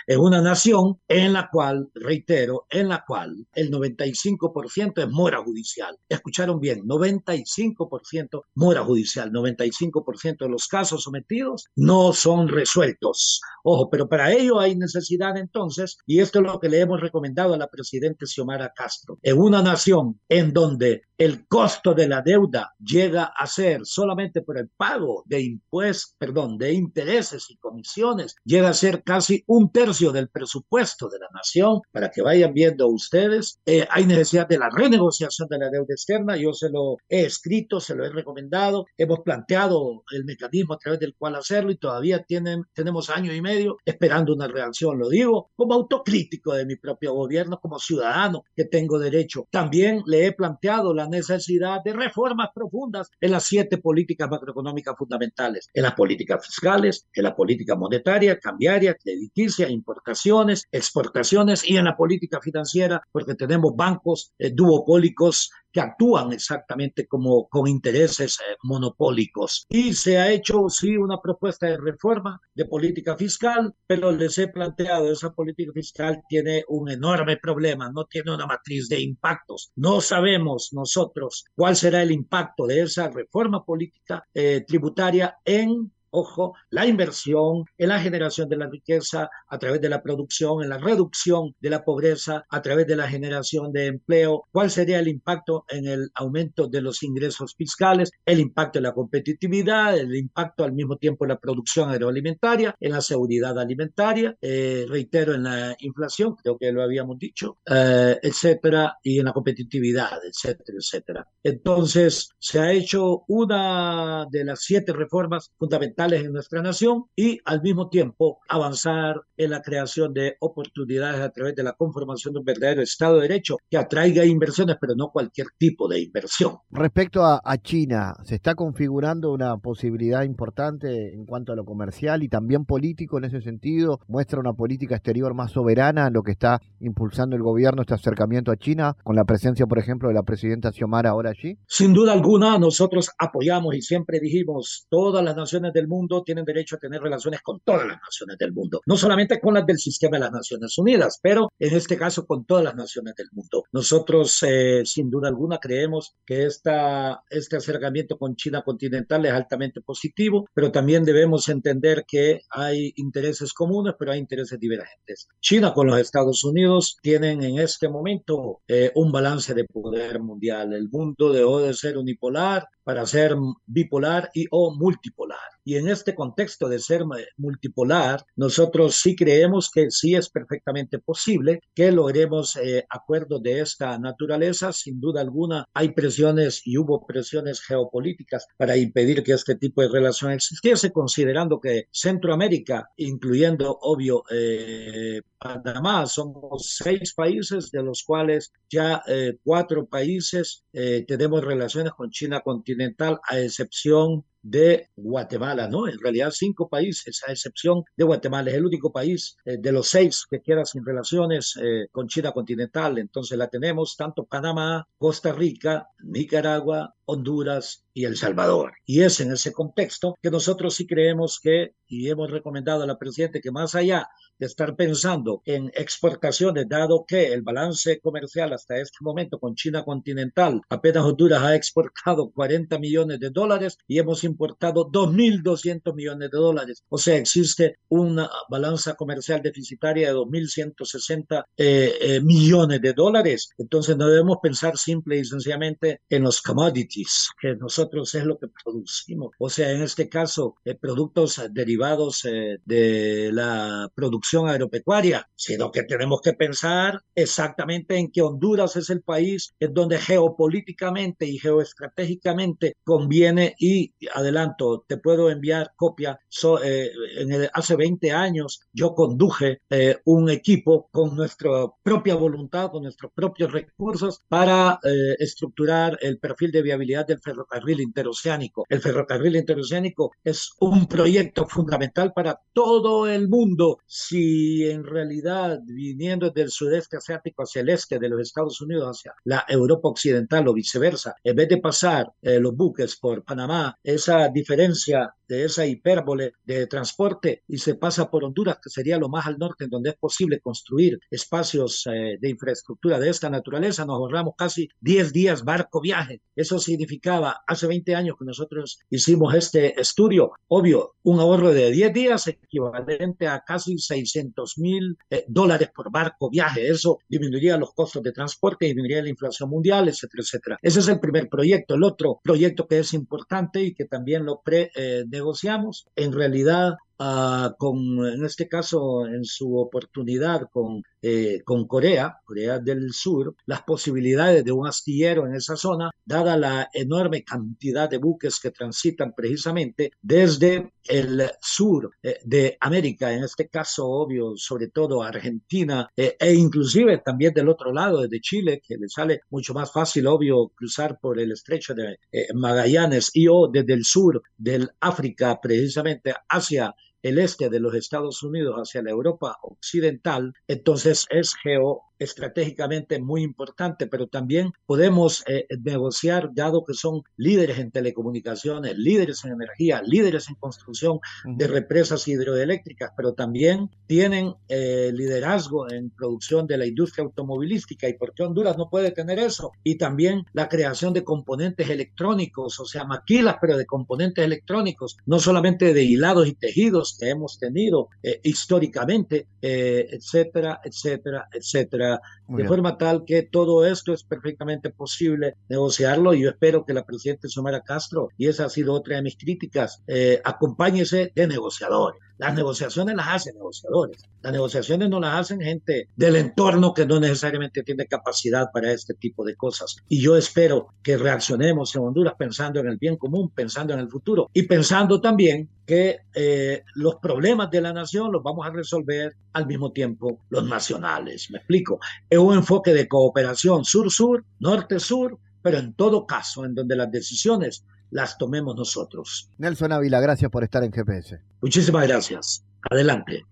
en una nación en la cual, reitero, en la cual el 95% es mora judicial. Escucharon bien, 95% mora judicial, 95% de los casos sometidos no son resueltos. Ojo, pero para ello hay necesidad entonces, y esto es lo que le hemos recomendado a la presidenta Xiomara Castro, en una nación en donde el costo de la deuda llega a ser solamente por el pago de impuestos, perdón, de intereses y comisiones, llega a ser casi un tercio del presupuesto de la nación, para que vayan viendo ustedes. Eh, hay necesidad de la renegociación de la deuda externa, yo se lo he escrito, se lo he recomendado, hemos planteado el mecanismo a través del cual hacerlo y todavía tienen, tenemos año y medio esperando una reacción, lo digo como autocrítico de mi propio gobierno, como ciudadano que tengo derecho. También le he planteado la necesidad de reformas profundas en las siete políticas macroeconómicas fundamentales, en las políticas fiscales, en la política monetaria, cambiaria, crediticia, importaciones, exportaciones y en la política financiera, porque tenemos bancos eh, duopólicos que actúan exactamente como con intereses eh, monopólicos. Y se ha hecho, sí, una propuesta de reforma de política fiscal, pero les he planteado, esa política fiscal tiene un enorme problema, no tiene una matriz de impactos. No sabemos nosotros cuál será el impacto de esa reforma política eh, tributaria en ojo, la inversión en la generación de la riqueza a través de la producción, en la reducción de la pobreza a través de la generación de empleo, cuál sería el impacto en el aumento de los ingresos fiscales, el impacto en la competitividad, el impacto al mismo tiempo en la producción agroalimentaria, en la seguridad alimentaria, eh, reitero, en la inflación, creo que lo habíamos dicho, eh, etcétera, y en la competitividad, etcétera, etcétera. Entonces, se ha hecho una de las siete reformas fundamentales en nuestra nación y al mismo tiempo avanzar en la creación de oportunidades a través de la conformación de un verdadero Estado de Derecho que atraiga inversiones, pero no cualquier tipo de inversión. Respecto a, China, ¿se está configurando una posibilidad importante en cuanto a lo comercial y también político en ese sentido? ¿Muestra una política exterior más soberana lo que está impulsando el gobierno este acercamiento a China con la presencia, por ejemplo, de la presidenta Xiomara ahora allí? Sin duda alguna, nosotros apoyamos y siempre dijimos, todas las naciones del mundo tienen derecho a tener relaciones con todas las naciones del mundo, no solamente con las del sistema de las Naciones Unidas, pero en este caso con todas las naciones del mundo. Nosotros, eh, sin duda alguna, creemos que esta, este acercamiento con China continental es altamente positivo, pero también debemos entender que hay intereses comunes, pero hay intereses divergentes. China con los Estados Unidos tienen en este momento eh, un balance de poder mundial. El mundo dejó de ser unipolar para ser bipolar y o multipolar. Y en este contexto de ser multipolar, nosotros sí creemos que sí es perfectamente posible que logremos eh, acuerdos de esta naturaleza. Sin duda alguna, hay presiones y hubo presiones geopolíticas para impedir que este tipo de relación existiese, considerando que Centroamérica, incluyendo, obvio, eh, Panamá, somos seis países, de los cuales ya eh, cuatro países tenemos relaciones con China continental, a excepción de Guatemala, ¿no? En realidad cinco países, a excepción de Guatemala, es el único país eh, de los seis que queda sin relaciones eh, con China continental. Entonces la tenemos tanto Panamá, Costa Rica, Nicaragua, Honduras y El Salvador. Y es en ese contexto que nosotros sí creemos que, y hemos recomendado a la Presidenta que más allá de estar pensando en exportaciones, dado que el balance comercial hasta este momento con China continental, apenas Honduras ha exportado 40 millones de dólares y hemos importado 2.200 millones de dólares. O sea, existe una balanza comercial deficitaria de 2.160 eh, eh, millones de dólares. Entonces no debemos pensar simple y sencillamente en los commodities, que nosotros es lo que producimos. O sea, en este caso, eh, productos derivados de la producción agropecuaria, sino que tenemos que pensar exactamente en que Honduras es el país en donde geopolíticamente y geoestratégicamente conviene y adelanto, te puedo enviar copia. Eh, en hace 20 años yo conduje eh, un equipo con nuestra propia voluntad, con nuestros propios recursos para eh, estructurar el perfil de viabilidad del ferrocarril interoceánico. El ferrocarril interoceánico es un proyecto fundamental para todo el mundo. Si en realidad viniendo del sudeste asiático hacia el este de los Estados Unidos, hacia la Europa occidental o viceversa, en vez de pasar los buques por Panamá, esa diferencia de esa hipérbole de transporte y se pasa por Honduras, que sería lo más al norte, en donde es posible construir espacios eh, de infraestructura de esta naturaleza, nos ahorramos casi 10 días barco viaje. Eso significaba hace 20 años que nosotros hicimos este estudio, obvio, un ahorro de 10 días equivalente a casi 600 mil eh, dólares por barco viaje. Eso disminuiría los costos de transporte, disminuiría la inflación mundial, etcétera, etcétera. Ese es el primer proyecto. El otro proyecto que es importante y que también lo pre eh, negociamos, en realidad Ah, con, en este caso, en su oportunidad con, eh, con Corea, Corea del Sur, las posibilidades de un astillero en esa zona, dada la enorme cantidad de buques que transitan precisamente desde el sur eh, de América, en este caso, obvio, sobre todo Argentina, eh, e inclusive también del otro lado, desde Chile, que le sale mucho más fácil, obvio, cruzar por el estrecho de Magallanes y o desde el sur del África, precisamente hacia el este de los Estados Unidos hacia la Europa occidental, entonces es geo estratégicamente muy importante, pero también podemos eh, negociar, dado que son líderes en telecomunicaciones, líderes en energía, líderes en construcción de represas hidroeléctricas, pero también tienen eh, liderazgo en producción de la industria automovilística. ¿Y por qué Honduras no puede tener eso? Y también la creación de componentes electrónicos, o sea, maquilas, pero de componentes electrónicos, no solamente de hilados y tejidos que hemos tenido eh, históricamente, etcétera, etcétera, etcétera de forma tal que todo esto es perfectamente posible negociarlo y yo espero que la presidenta Xiomara Castro, y esa ha sido otra de mis críticas, eh, acompáñese de negociadores. Las negociaciones las hacen negociadores. Las negociaciones no las hacen gente del entorno que no necesariamente tiene capacidad para este tipo de cosas. Y yo espero que reaccionemos en Honduras pensando en el bien común, pensando en el futuro y pensando también que eh, los problemas de la nación los vamos a resolver al mismo tiempo los nacionales. Me explico. Es un enfoque de cooperación sur-sur, norte-sur, pero en todo caso, en donde las decisiones las tomemos nosotros. Nelson Ávila, gracias por estar en GPS. Muchísimas gracias. Adelante.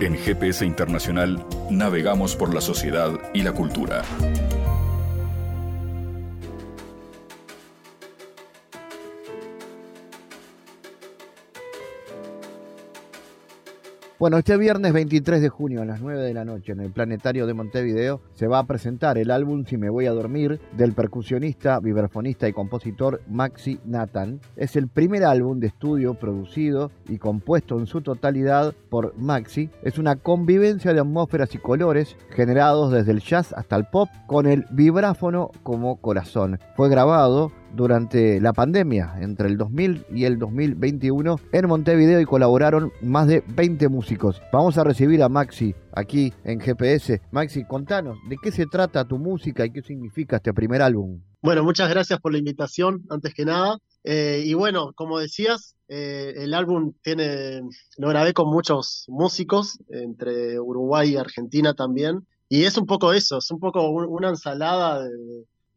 En GPS Internacional navegamos por la sociedad y la cultura. Bueno, este viernes 23 de junio a las 9 de la noche en el Planetario de Montevideo se va a presentar el álbum Si me voy a dormir del percusionista, vibrafonista y compositor Maxi Nathan. Es el primer álbum de estudio producido y compuesto en su totalidad por Maxi. Es una convivencia de atmósferas y colores generados desde el jazz hasta el pop con el vibráfono como corazón. Fue grabado durante la pandemia entre el 2000 y el 2021 en Montevideo y colaboraron más de 20 músicos. Vamos a recibir a Maxi aquí en GPS. Maxi, contanos, ¿de qué se trata tu música y qué significa este primer álbum? Bueno, muchas gracias por la invitación, antes que nada. Eh, y bueno, como decías, eh, el álbum tiene, lo grabé con muchos músicos, entre Uruguay y Argentina también. Y es un poco eso, es un poco una ensalada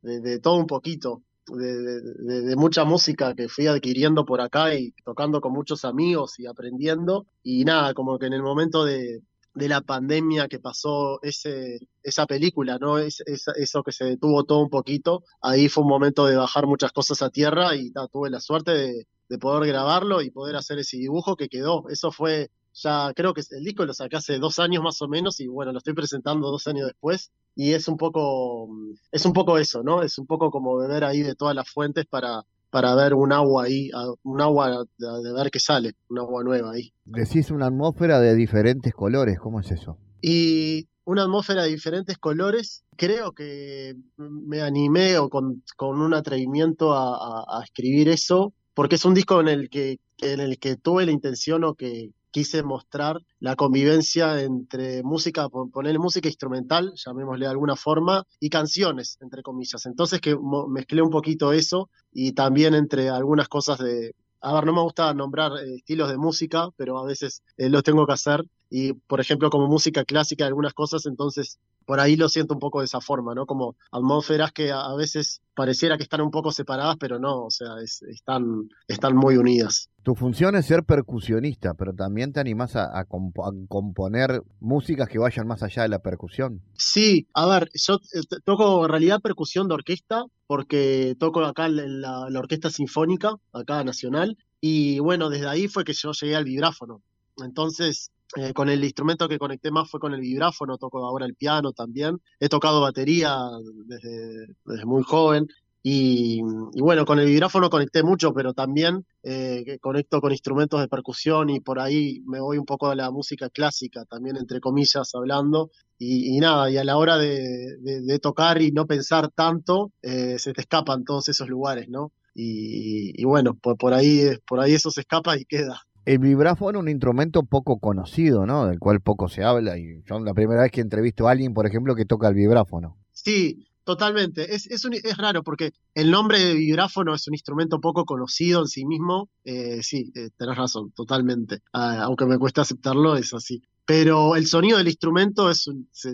de todo un poquito. De, mucha música que fui adquiriendo por acá y tocando con muchos amigos y aprendiendo. Y nada, como que en el momento de, la pandemia que pasó ese, esa película, ¿no? Es, eso que se detuvo todo un poquito, ahí fue un momento de bajar muchas cosas a tierra y tuve la suerte de, de poder grabarlo y poder hacer ese dibujo que quedó. Eso fue ya creo que el disco lo saqué hace dos años más o menos y bueno, lo estoy presentando dos años después y es un poco, es un poco eso, ¿no? Es un poco como beber ahí de todas las fuentes para, para ver un agua ahí, un agua de, ver qué sale, un agua nueva ahí. Decís una atmósfera de diferentes colores, ¿cómo es eso? Y una atmósfera de diferentes colores, creo que me animé o con, con un atrevimiento a, a, escribir eso, porque es un disco en el que, en el que tuve la intención o que, quise mostrar la convivencia entre música, poner música instrumental, llamémosle de alguna forma, y canciones, entre comillas. Entonces que mezclé un poquito eso y también entre algunas cosas de... A ver, no me gusta nombrar eh, estilos de música, pero a veces eh, lo tengo que hacer. Y, por ejemplo, como música clásica, algunas cosas, entonces por ahí lo siento un poco de esa forma, ¿no? Como atmósferas que a, veces pareciera que están un poco separadas, pero no, o sea, están, están muy unidas. Tu función es ser percusionista, pero también te animás a, componer músicas que vayan más allá de la percusión. Sí, a ver, yo eh, toco en realidad percusión de orquesta, porque toco acá en la, la Orquesta Sinfónica, acá nacional, y bueno, desde ahí fue que yo llegué al vibráfono. Entonces, eh, con el instrumento que conecté más fue con el vibráfono, toco ahora el piano también. He tocado batería desde, muy joven. Y, bueno, con el vibráfono conecté mucho, pero también eh, conecto con instrumentos de percusión y por ahí me voy un poco a la música clásica, también entre comillas hablando. Y, nada, y a la hora de, tocar y no pensar tanto, eh, se te escapan todos esos lugares, ¿no? Y, bueno, por, por, ahí, por ahí eso se escapa y queda. El vibráfono es un instrumento poco conocido, ¿no? Del cual poco se habla. Y yo la primera vez que entrevisto a alguien, por ejemplo, que toca el vibráfono. Sí, totalmente. Es, es, es raro porque el nombre de vibráfono es un instrumento poco conocido en sí mismo. Eh, sí, eh, tenés razón, totalmente. Ah, aunque me cuesta aceptarlo, es así pero el sonido del instrumento es,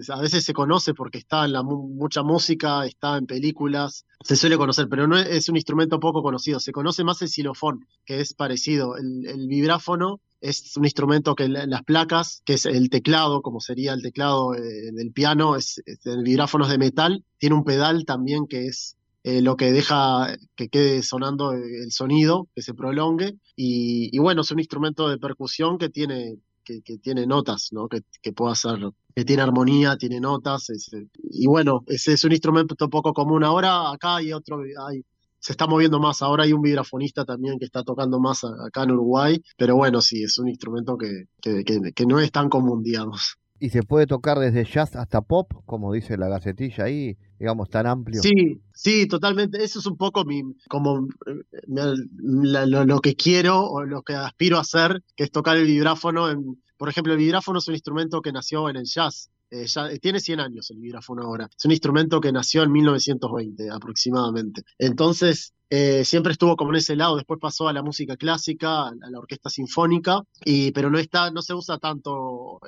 a veces se conoce porque está en la mucha música, está en películas, se suele conocer, pero no es, un instrumento poco conocido. Se conoce más el xilofón, que es parecido. El, vibráfono es un instrumento que las placas, que es el teclado, como sería el teclado eh, del piano, es, el vibráfono es de metal, tiene un pedal también que es eh, lo que deja que quede sonando el sonido, que se prolongue. Y, y, bueno, es un instrumento de percusión que tiene que, tiene notas, ¿no? Que, que hacer, que tiene armonía, tiene notas. y bueno, ese es un instrumento poco común. Ahora acá hay otro, hay, se está moviendo más. Ahora hay un vibrafonista también que está tocando más acá en Uruguay, pero bueno, sí, es un instrumento que, que, que, no es tan común, digamos. Y se puede tocar desde jazz hasta pop, como dice la gacetilla ahí, digamos, tan amplio. Sí, sí, totalmente. Eso es un poco mi, como eh, lo, que quiero o lo que aspiro a hacer, que es tocar el vibráfono. En, por ejemplo, el vibráfono es un instrumento que nació en el jazz. Eh, ya, tiene 100 años el vibráfono ahora. Es un instrumento que nació en 1920 aproximadamente. Entonces, eh, siempre estuvo como en ese lado, después pasó a la música clásica, a la orquesta sinfónica, y, pero no, está, no se usa tanto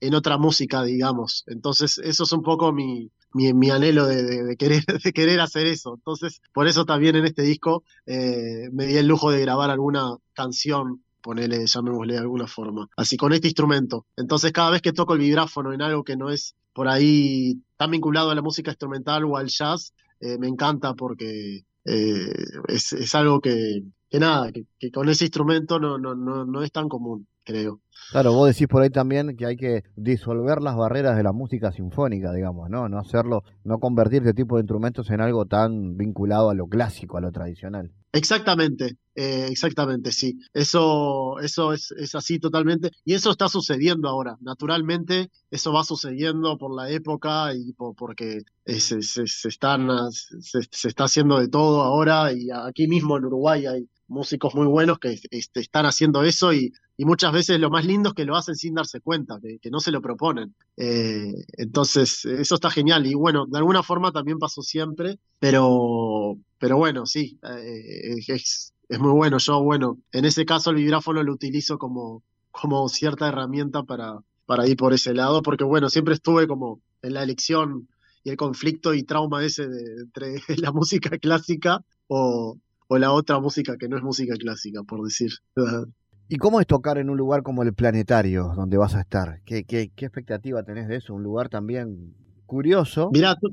en otra música, digamos. Entonces, eso es un poco mi, mi, anhelo de, querer, [laughs] de querer hacer eso. Entonces, por eso también en este disco eh, me di el lujo de grabar alguna canción ponele, llamémosle de alguna forma, así con este instrumento. Entonces cada vez que toco el vibráfono en algo que no es por ahí tan vinculado a la música instrumental o al jazz, eh, me encanta porque eh, es, algo que, que nada, que, con ese instrumento no, no, no, no es tan común, creo. Claro, vos decís por ahí también que hay que disolver las barreras de la música sinfónica, digamos, ¿no? No hacerlo, no convertir este tipo de instrumentos en algo tan vinculado a lo clásico, a lo tradicional. Exactamente, eh, exactamente, sí. Eso, eso es, es, así totalmente. Y eso está sucediendo ahora. Naturalmente, eso va sucediendo por la época y por, porque se, se, están, se, se, está haciendo de todo ahora. Y aquí mismo en Uruguay hay músicos muy buenos que este, están haciendo eso y, muchas veces lo más lindo es que lo hacen sin darse cuenta, que, no se lo proponen. Eh, entonces, eso está genial y bueno, de alguna forma también pasó siempre, pero, pero bueno, sí, eh, es, es, muy bueno. Yo, bueno, en ese caso el vibráfono lo utilizo como, como cierta herramienta para, para ir por ese lado, porque bueno, siempre estuve como en la elección y el conflicto y trauma ese de, entre [laughs] la música clásica o, o la otra música que no es música clásica, por decir. [laughs] ¿Y cómo es tocar en un lugar como el Planetario, donde vas a estar? ¿Qué, qué, qué expectativa tenés de eso? Un lugar también curioso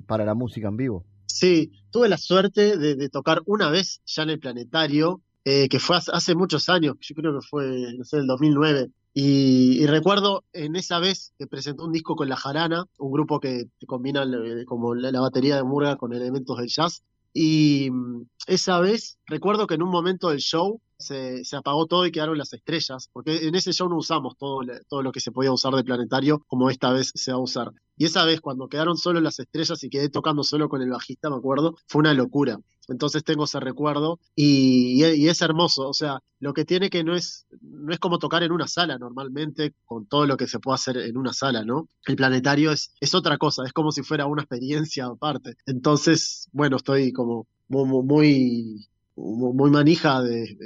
para la música en vivo. Sí, tuve la suerte de, tocar una vez ya en el Planetario, eh, que fue hace, muchos años, yo creo que fue, no sé, el 2009. Y, recuerdo en esa vez que presentó un disco con La Jarana, un grupo que combina eh, como la, batería de Murga con elementos del jazz. Y mm, esa vez recuerdo que en un momento del show se, apagó todo y quedaron las estrellas, porque en ese show no usamos todo, todo lo que se podía usar de planetario como esta vez se va a usar. Y esa vez, cuando quedaron solo las estrellas y quedé tocando solo con el bajista, me acuerdo, fue una locura. Entonces tengo ese recuerdo y, es hermoso. O sea, lo que tiene que no es, no es como tocar en una sala normalmente, con todo lo que se puede hacer en una sala, ¿no? El planetario es, es otra cosa, es como si fuera una experiencia aparte. Entonces, bueno, estoy como muy, muy manija de,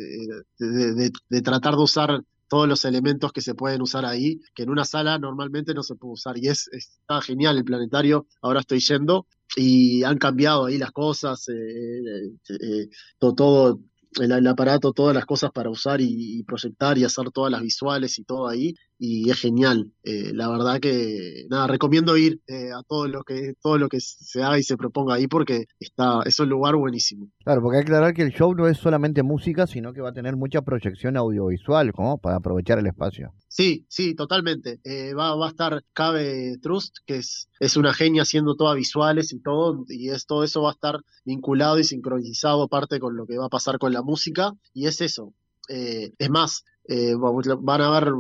de, tratar de usar todos los elementos que se pueden usar ahí, que en una sala normalmente no se puede usar. Y es, está genial el planetario, ahora estoy yendo y han cambiado ahí las cosas, eh, eh, eh, todo, el, aparato, todas las cosas para usar y, proyectar y hacer todas las visuales y todo ahí. Y es genial. Eh, la verdad que, nada, recomiendo ir eh, a todo lo que todo lo que se haga y se proponga ahí porque está, es un lugar buenísimo. Claro, porque hay que aclarar que el show no es solamente música, sino que va a tener mucha proyección audiovisual, como para aprovechar el espacio. Sí, sí, totalmente. Eh, va, va a estar Cabe Trust, que es, es una genia haciendo todas visuales y todo, y es, todo eso va a estar vinculado y sincronizado aparte con lo que va a pasar con la música, y es eso. Eh, es más, eh, van a haber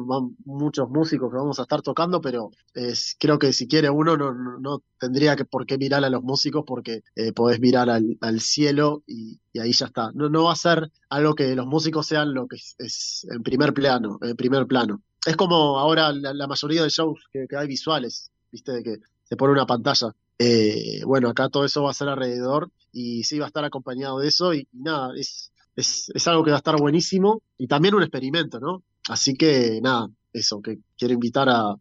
muchos músicos que vamos a estar tocando, pero creo que si quiere uno no, no, tendría que por qué mirar a los músicos porque eh, podés mirar al, cielo y, ahí ya está. No, no va a ser algo que los músicos sean lo que es, en primer plano, en primer plano. Es como ahora la, mayoría de shows que, hay visuales, viste, de que se pone una pantalla. Eh, bueno, acá todo eso va a ser alrededor y sí va a estar acompañado de eso y nada, es es, es, algo que va a estar buenísimo y también un experimento, ¿no? Así que nada, eso, que quiero invitar a,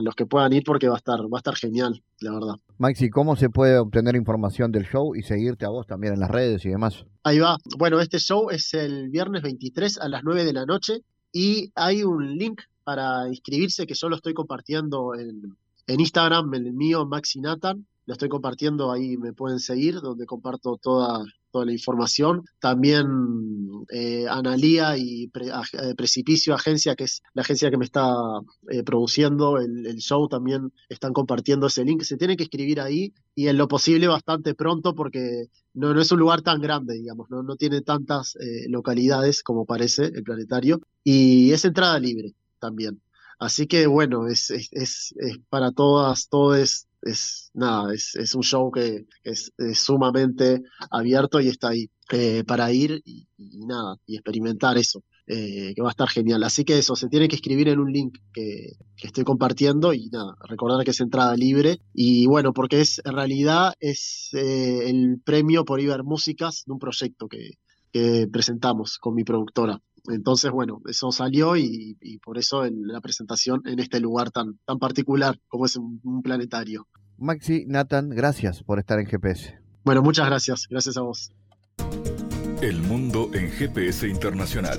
los que puedan ir porque va a estar, va a estar genial, la verdad. Maxi, ¿cómo se puede obtener información del show y seguirte a vos también en las redes y demás? Ahí va. Bueno, este show es el viernes 23 a las 9 de la noche y hay un link para inscribirse que yo lo estoy compartiendo en, en Instagram, el mío, Maxi Nathan. Lo estoy compartiendo ahí, me pueden seguir, donde comparto toda, la información. También eh, Analía y eh, Precipicio Agencia, que es la agencia que me está eh, produciendo el, show, también están compartiendo ese link. Se tiene que escribir ahí y en lo posible bastante pronto porque no, no es un lugar tan grande, digamos, no, no tiene tantas eh, localidades como parece el planetario y es entrada libre también. Así que bueno, es, es, es, es para todas, todos es nada, es, es un show que es, sumamente abierto y está ahí eh, para ir y, nada, y experimentar eso. Eh, que va a estar genial. Así que eso, se tiene que escribir en un link que, estoy compartiendo y nada, recordar que es entrada libre. Y bueno, porque es en realidad es eh, el premio por ir músicas de un proyecto que presentamos con mi productora. Entonces, bueno, eso salió y, por eso en la presentación en este lugar tan, tan particular como es un, planetario. Maxi, Nathan, gracias por estar en GPS. Bueno, muchas gracias. Gracias a vos. El mundo en GPS Internacional.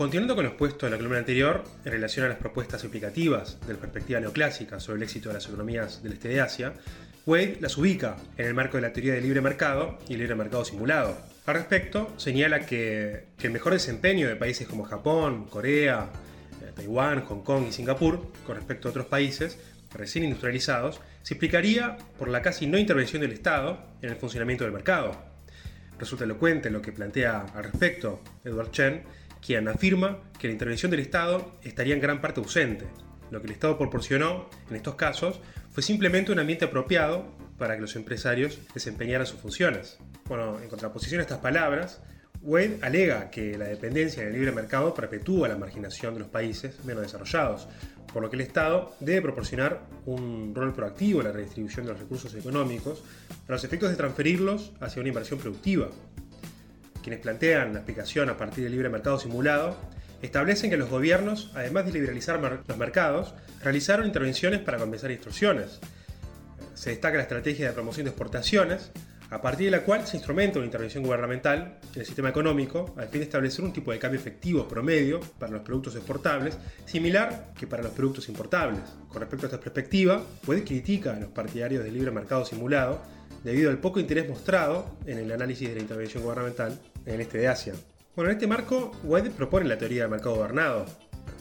Continuando con los puestos de la columna anterior, en relación a las propuestas explicativas de la perspectiva neoclásica sobre el éxito de las economías del este de Asia, Wade las ubica en el marco de la teoría del libre mercado y el libre mercado simulado. Al respecto, señala que, el mejor desempeño de países como Japón, Corea, eh, Taiwán, Hong Kong y Singapur, con respecto a otros países recién industrializados, se explicaría por la casi no intervención del Estado en el funcionamiento del mercado. Resulta elocuente lo que plantea al respecto Edward Chen quien afirma que la intervención del Estado estaría en gran parte ausente. lo que el Estado proporcionó en estos casos fue simplemente un ambiente apropiado para que los empresarios desempeñaran sus funciones. Bueno, en contraposición a estas palabras, Wade alega que la dependencia en el libre mercado perpetúa la marginación de los países menos desarrollados, por lo que el Estado debe proporcionar un rol proactivo en la redistribución de los recursos económicos para los efectos de transferirlos hacia una inversión productiva. Quienes plantean la aplicación a partir del libre mercado simulado establecen que los gobiernos, además de liberalizar los mercados, realizaron intervenciones para compensar distorsiones. Se destaca la estrategia de promoción de exportaciones, a partir de la cual se instrumenta una intervención gubernamental en el sistema económico al fin de establecer un tipo de cambio efectivo promedio para los productos exportables, similar que para los productos importables. Con respecto a esta perspectiva, puede critica a los partidarios del libre mercado simulado debido al poco interés mostrado en el análisis de la intervención gubernamental en el este de Asia. Bueno, en este marco, Wade propone la teoría del mercado gobernado,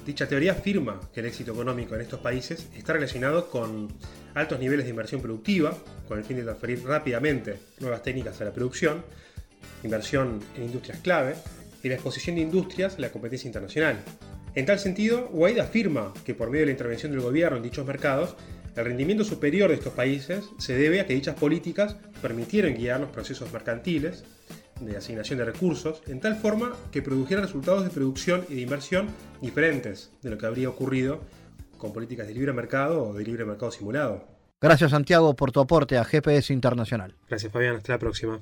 Dicha teoría afirma que el éxito económico en estos países está relacionado con altos niveles de inversión productiva, con el fin de transferir rápidamente nuevas técnicas a la producción, inversión en industrias clave y la exposición de industrias a la competencia internacional. En tal sentido, Wade afirma que por medio de la intervención del gobierno en dichos mercados, el rendimiento superior de estos países se debe a que dichas políticas permitieron guiar los procesos mercantiles de asignación de recursos, en tal forma que produjeran resultados de producción y de inversión diferentes de lo que habría ocurrido con políticas de libre mercado o de libre mercado simulado. Gracias Santiago por tu aporte a GPS Internacional. Gracias Fabián, hasta la próxima.